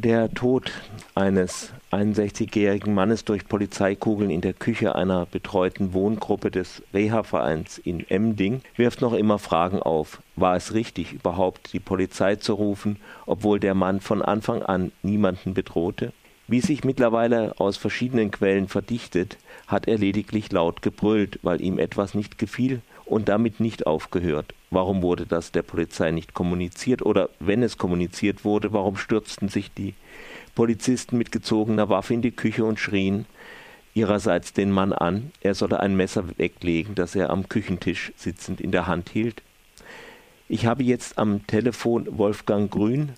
Der Tod eines 61-jährigen Mannes durch Polizeikugeln in der Küche einer betreuten Wohngruppe des Reha-Vereins in Emding wirft noch immer Fragen auf. War es richtig, überhaupt die Polizei zu rufen, obwohl der Mann von Anfang an niemanden bedrohte? Wie sich mittlerweile aus verschiedenen Quellen verdichtet, hat er lediglich laut gebrüllt, weil ihm etwas nicht gefiel und damit nicht aufgehört. Warum wurde das der Polizei nicht kommuniziert? Oder wenn es kommuniziert wurde, warum stürzten sich die Polizisten mit gezogener Waffe in die Küche und schrien ihrerseits den Mann an, er solle ein Messer weglegen, das er am Küchentisch sitzend in der Hand hielt? Ich habe jetzt am Telefon Wolfgang Grün.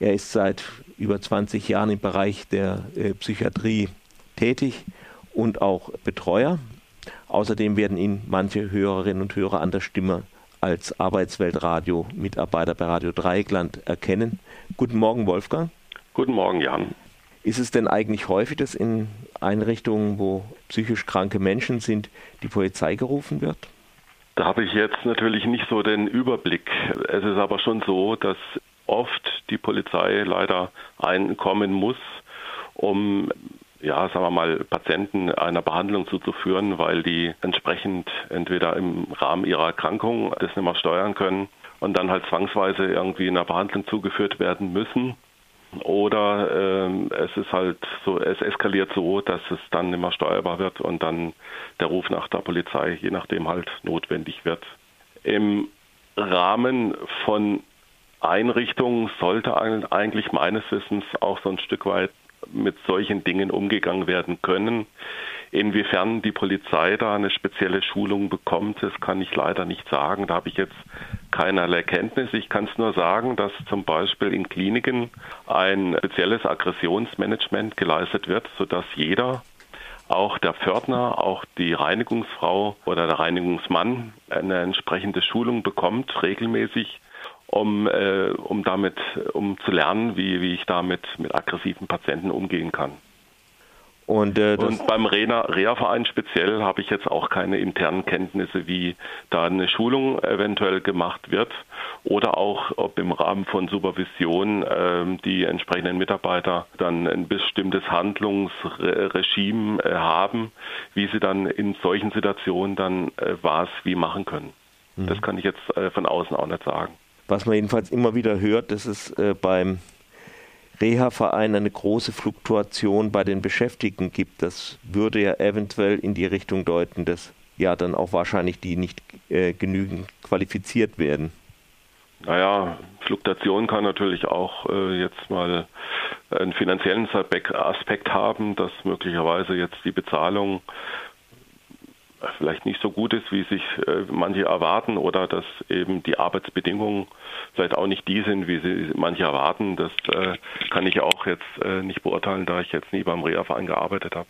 Er ist seit über 20 Jahren im Bereich der äh, Psychiatrie tätig und auch Betreuer. Außerdem werden ihn manche Hörerinnen und Hörer an der Stimme als Arbeitsweltradio-Mitarbeiter bei Radio Dreieckland erkennen. Guten Morgen, Wolfgang. Guten Morgen, Jan. Ist es denn eigentlich häufig, dass in Einrichtungen, wo psychisch kranke Menschen sind, die Polizei gerufen wird? Da habe ich jetzt natürlich nicht so den Überblick. Es ist aber schon so, dass oft die Polizei leider einkommen muss, um ja, sagen wir mal, Patienten einer Behandlung zuzuführen, weil die entsprechend entweder im Rahmen ihrer Erkrankung das nicht mehr steuern können und dann halt zwangsweise irgendwie einer Behandlung zugeführt werden müssen. Oder äh, es ist halt so, es eskaliert so, dass es dann nicht mehr steuerbar wird und dann der Ruf nach der Polizei, je nachdem halt notwendig wird. Im Rahmen von Einrichtungen sollte eigentlich meines Wissens auch so ein Stück weit mit solchen Dingen umgegangen werden können. Inwiefern die Polizei da eine spezielle Schulung bekommt, das kann ich leider nicht sagen. Da habe ich jetzt keinerlei Kenntnis. Ich kann es nur sagen, dass zum Beispiel in Kliniken ein spezielles Aggressionsmanagement geleistet wird, sodass jeder auch der Pförtner, auch die Reinigungsfrau oder der Reinigungsmann eine entsprechende Schulung bekommt, regelmäßig, um, äh, um damit, um zu lernen, wie, wie ich damit mit aggressiven Patienten umgehen kann. Und, äh, und beim Reha-Verein speziell habe ich jetzt auch keine internen Kenntnisse, wie da eine Schulung eventuell gemacht wird oder auch, ob im Rahmen von Supervision äh, die entsprechenden Mitarbeiter dann ein bestimmtes Handlungsregime äh, haben, wie sie dann in solchen Situationen dann äh, was wie machen können. Mhm. Das kann ich jetzt äh, von außen auch nicht sagen. Was man jedenfalls immer wieder hört, dass es äh, beim Reha-Verein eine große Fluktuation bei den Beschäftigten gibt. Das würde ja eventuell in die Richtung deuten, dass ja dann auch wahrscheinlich die nicht äh, genügend qualifiziert werden. Naja, Fluktuation kann natürlich auch äh, jetzt mal einen finanziellen Aspekt haben, dass möglicherweise jetzt die Bezahlung vielleicht nicht so gut ist, wie sich äh, manche erwarten oder dass eben die Arbeitsbedingungen vielleicht auch nicht die sind, wie sie manche erwarten. Das äh, kann ich auch jetzt äh, nicht beurteilen, da ich jetzt nie beim Reha-Verein gearbeitet habe.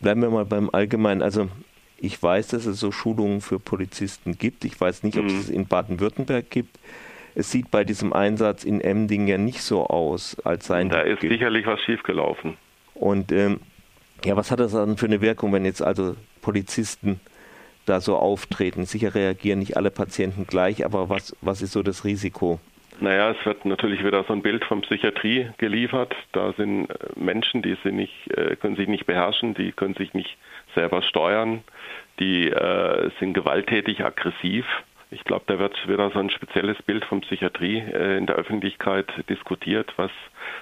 Bleiben wir mal beim Allgemeinen. Also ich weiß, dass es so Schulungen für Polizisten gibt. Ich weiß nicht, ob mhm. es in Baden-Württemberg gibt. Es sieht bei diesem Einsatz in Emding ja nicht so aus, als seien Da ist sicherlich was schiefgelaufen. Und ähm, ja, was hat das dann für eine Wirkung, wenn jetzt also Polizisten da so auftreten? Sicher reagieren nicht alle Patienten gleich, aber was, was ist so das Risiko? Naja, es wird natürlich wieder so ein Bild von Psychiatrie geliefert. Da sind äh, Menschen, die sind nicht, äh, können sich nicht beherrschen, die können sich nicht selber steuern, die äh, sind gewalttätig, aggressiv. Ich glaube, da wird wieder so ein spezielles Bild von Psychiatrie äh, in der Öffentlichkeit diskutiert, was,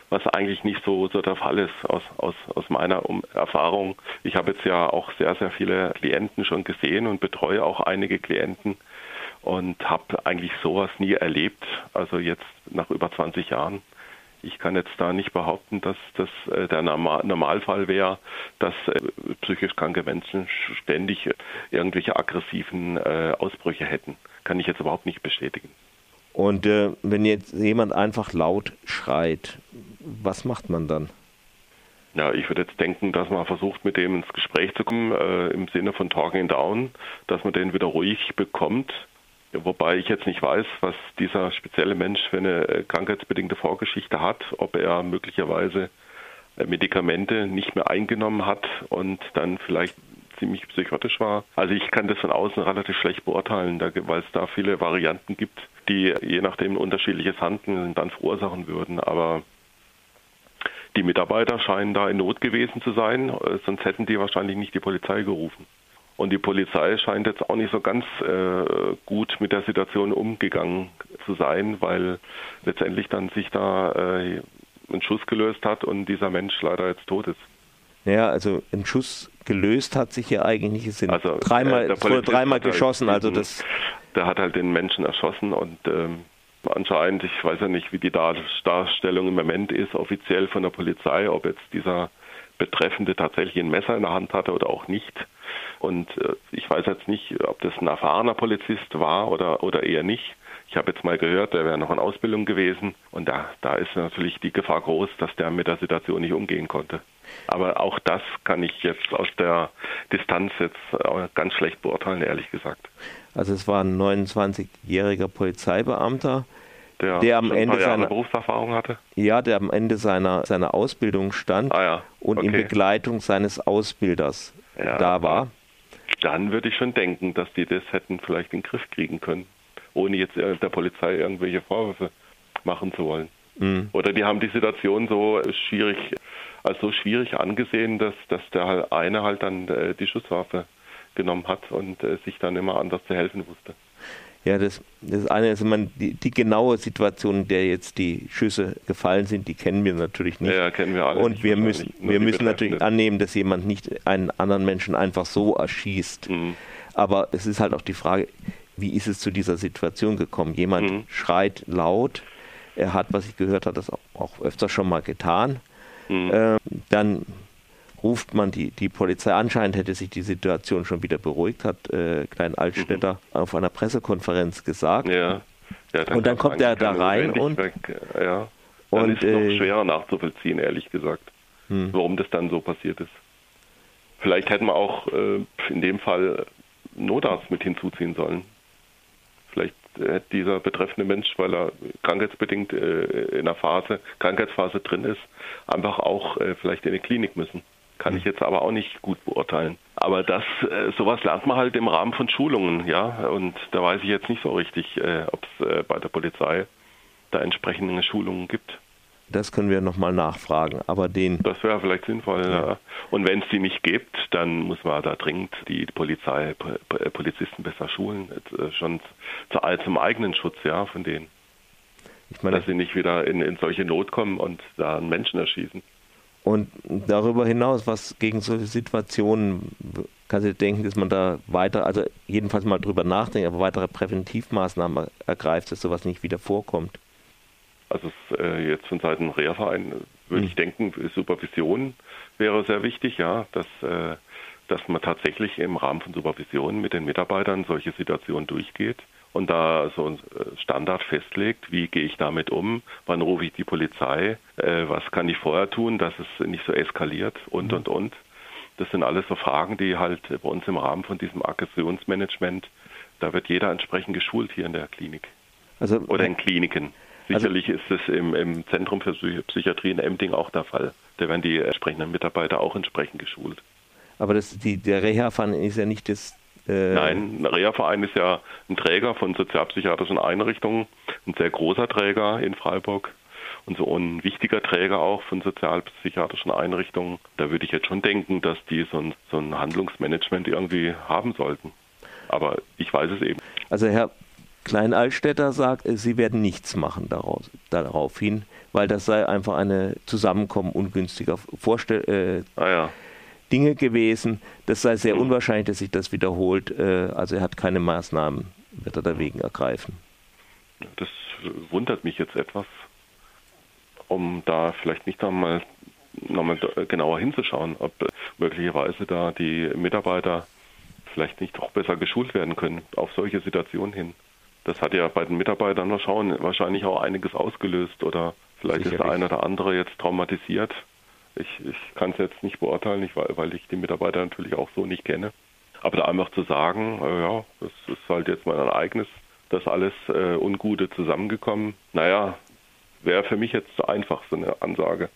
was eigentlich nicht so, so der Fall ist aus, aus, aus meiner Erfahrung. Ich habe jetzt ja auch sehr, sehr viele Klienten schon gesehen und betreue auch einige Klienten und habe eigentlich sowas nie erlebt, also jetzt nach über 20 Jahren. Ich kann jetzt da nicht behaupten, dass das äh, der Normalfall wäre, dass äh, psychisch kranke Menschen ständig irgendwelche aggressiven äh, Ausbrüche hätten. Kann ich jetzt überhaupt nicht bestätigen. Und äh, wenn jetzt jemand einfach laut schreit, was macht man dann? Ja, ich würde jetzt denken, dass man versucht, mit dem ins Gespräch zu kommen, äh, im Sinne von Talking Down, dass man den wieder ruhig bekommt Wobei ich jetzt nicht weiß, was dieser spezielle Mensch für eine äh, krankheitsbedingte Vorgeschichte hat, ob er möglicherweise äh, Medikamente nicht mehr eingenommen hat und dann vielleicht ziemlich psychotisch war. Also ich kann das von außen relativ schlecht beurteilen, weil es da viele Varianten gibt, die je nachdem unterschiedliches Handeln dann verursachen würden. Aber Mitarbeiter scheinen da in Not gewesen zu sein, äh, sonst hätten die wahrscheinlich nicht die Polizei gerufen. Und die Polizei scheint jetzt auch nicht so ganz äh, gut mit der Situation umgegangen zu sein, weil letztendlich dann sich da äh, ein Schuss gelöst hat und dieser Mensch leider jetzt tot ist. Ja, also ein Schuss gelöst hat sich ja eigentlich, es sind also, dreimal, äh, wurde dreimal halt geschossen, halt, also das. Der hat halt den Menschen erschossen und ähm, anscheinend, ich weiß ja nicht, wie die Darstellung im Moment ist, offiziell von der Polizei, ob jetzt dieser Betreffende tatsächlich ein Messer in der Hand hatte oder auch nicht. Und äh, ich weiß jetzt nicht, ob das ein erfahrener Polizist war oder, oder eher nicht. Ich habe jetzt mal gehört, der wäre noch in Ausbildung gewesen und da, da ist natürlich die Gefahr groß, dass der mit der Situation nicht umgehen konnte. Aber auch das kann ich jetzt aus der Distanz jetzt äh, ganz schlecht beurteilen, ehrlich gesagt. Also es war ein 29-jähriger Polizeibeamter, der, der am Ende seiner Berufserfahrung hatte. Ja, der am Ende seiner, seiner Ausbildung stand ah, ja. und okay. in Begleitung seines Ausbilders ja, da war. Dann würde ich schon denken, dass die das hätten vielleicht in den Griff kriegen können, ohne jetzt der Polizei irgendwelche Vorwürfe machen zu wollen. Mhm. Oder die haben die Situation so schwierig, als so schwierig angesehen, dass, dass der eine halt dann äh, die Schusswaffe genommen hat und äh, sich dann immer anders zu helfen wusste. Ja, das, das eine ist immer die, die, genaue Situation, in der jetzt die Schüsse gefallen sind, die kennen wir natürlich nicht. Ja, kennen wir alle. Und wir müssen, wir müssen natürlich annehmen, dass jemand nicht einen anderen Menschen einfach so erschießt. Mhm. Aber es ist halt auch die Frage, wie ist es zu dieser Situation gekommen? Jemand mhm. schreit laut, er hat, was ich gehört habe, das auch, auch öfter schon mal getan. Mhm. Äh, dann ruft man die, die Polizei. Anscheinend hätte sich die Situation schon wieder beruhigt, hat äh, Klein Altstädter mhm. auf einer Pressekonferenz gesagt. Ja. ja dann und dann kommt er da rein und. Weg. Ja. Dann und, ist noch äh, schwerer nachzuvollziehen, ehrlich gesagt, hm. warum das dann so passiert ist. Vielleicht hätten wir auch äh, in dem Fall Notarzt mit hinzuziehen sollen. Vielleicht dieser betreffende Mensch, weil er krankheitsbedingt äh, in einer Phase, Krankheitsphase drin ist, einfach auch äh, vielleicht in die Klinik müssen. Kann ich jetzt aber auch nicht gut beurteilen. Aber das, äh, sowas lernt man halt im Rahmen von Schulungen, ja. Und da weiß ich jetzt nicht so richtig, äh, ob es äh, bei der Polizei da entsprechende Schulungen gibt. Das können wir nochmal nachfragen. Aber den. Das wäre vielleicht sinnvoll, ja. ja. Und wenn es die nicht gibt, dann muss man da dringend die Polizei, Polizisten besser schulen, äh, schon zum eigenen Schutz, ja, von denen. Ich meine, dass sie nicht wieder in, in solche Not kommen und da einen Menschen erschießen. Und darüber hinaus, was gegen solche Situationen kannst du denken, dass man da weiter, also jedenfalls mal drüber nachdenkt, aber weitere Präventivmaßnahmen ergreift, dass sowas nicht wieder vorkommt? Also äh, jetzt von Seiten Reha-Verein würde hm. ich denken, Supervision wäre sehr wichtig, ja, dass, äh, dass man tatsächlich im Rahmen von Supervision mit den Mitarbeitern solche Situationen durchgeht und da so ein äh, Standard festlegt, wie gehe ich damit um, wann rufe ich die Polizei, äh, was kann ich vorher tun, dass es nicht so eskaliert und, mhm. und, und. Das sind alles so Fragen, die halt bei uns im Rahmen von diesem Aggressionsmanagement, da wird jeder entsprechend geschult hier in der Klinik. Also, Oder in Kliniken. Also Sicherlich also, ist es im, im Zentrum für Psychiatrie in Emding auch der Fall. Da werden die entsprechenden Mitarbeiter auch entsprechend geschult. Aber das, die, der Reha-Fund ist ja nicht das äh, Nein, ein Reha-Verein ist ja ein Träger von sozialpsychiatrischen Einrichtungen, ein sehr großer Träger in Freiburg und so ein wichtiger Träger auch von sozialpsychiatrischen Einrichtungen. Da würde ich jetzt schon denken, dass die so ein, so ein Handlungsmanagement irgendwie haben sollten. Aber ich weiß es eben. Also Herr Klein-Altstädter sagt, Sie werden nichts machen daraus, darauf hin, weil das sei einfach eine Zusammenkommen ungünstiger Vorstellung. Äh, ah ja. Dinge gewesen. Das sei sehr unwahrscheinlich, dass sich das wiederholt. Äh, also er hat keine Maßnahmen, wird er dagegen ergreifen. Das wundert mich jetzt etwas, um da vielleicht nicht nochmal nochmal genauer hinzuschauen, ob möglicherweise da die Mitarbeiter vielleicht nicht doch besser geschult werden können auf solche Situationen hin. Das hat ja bei den Mitarbeitern wahrscheinlich auch einiges ausgelöst oder vielleicht Sicherlich. ist der eine oder andere jetzt traumatisiert ich, ich kann es jetzt nicht beurteilen, weil, weil ich die Mitarbeiter natürlich auch so nicht kenne. Aber da einfach zu sagen, äh, ja, das ist halt jetzt mein Ereignis, das alles äh, Ungute zusammengekommen, naja, wäre für mich jetzt zu einfach so eine Ansage.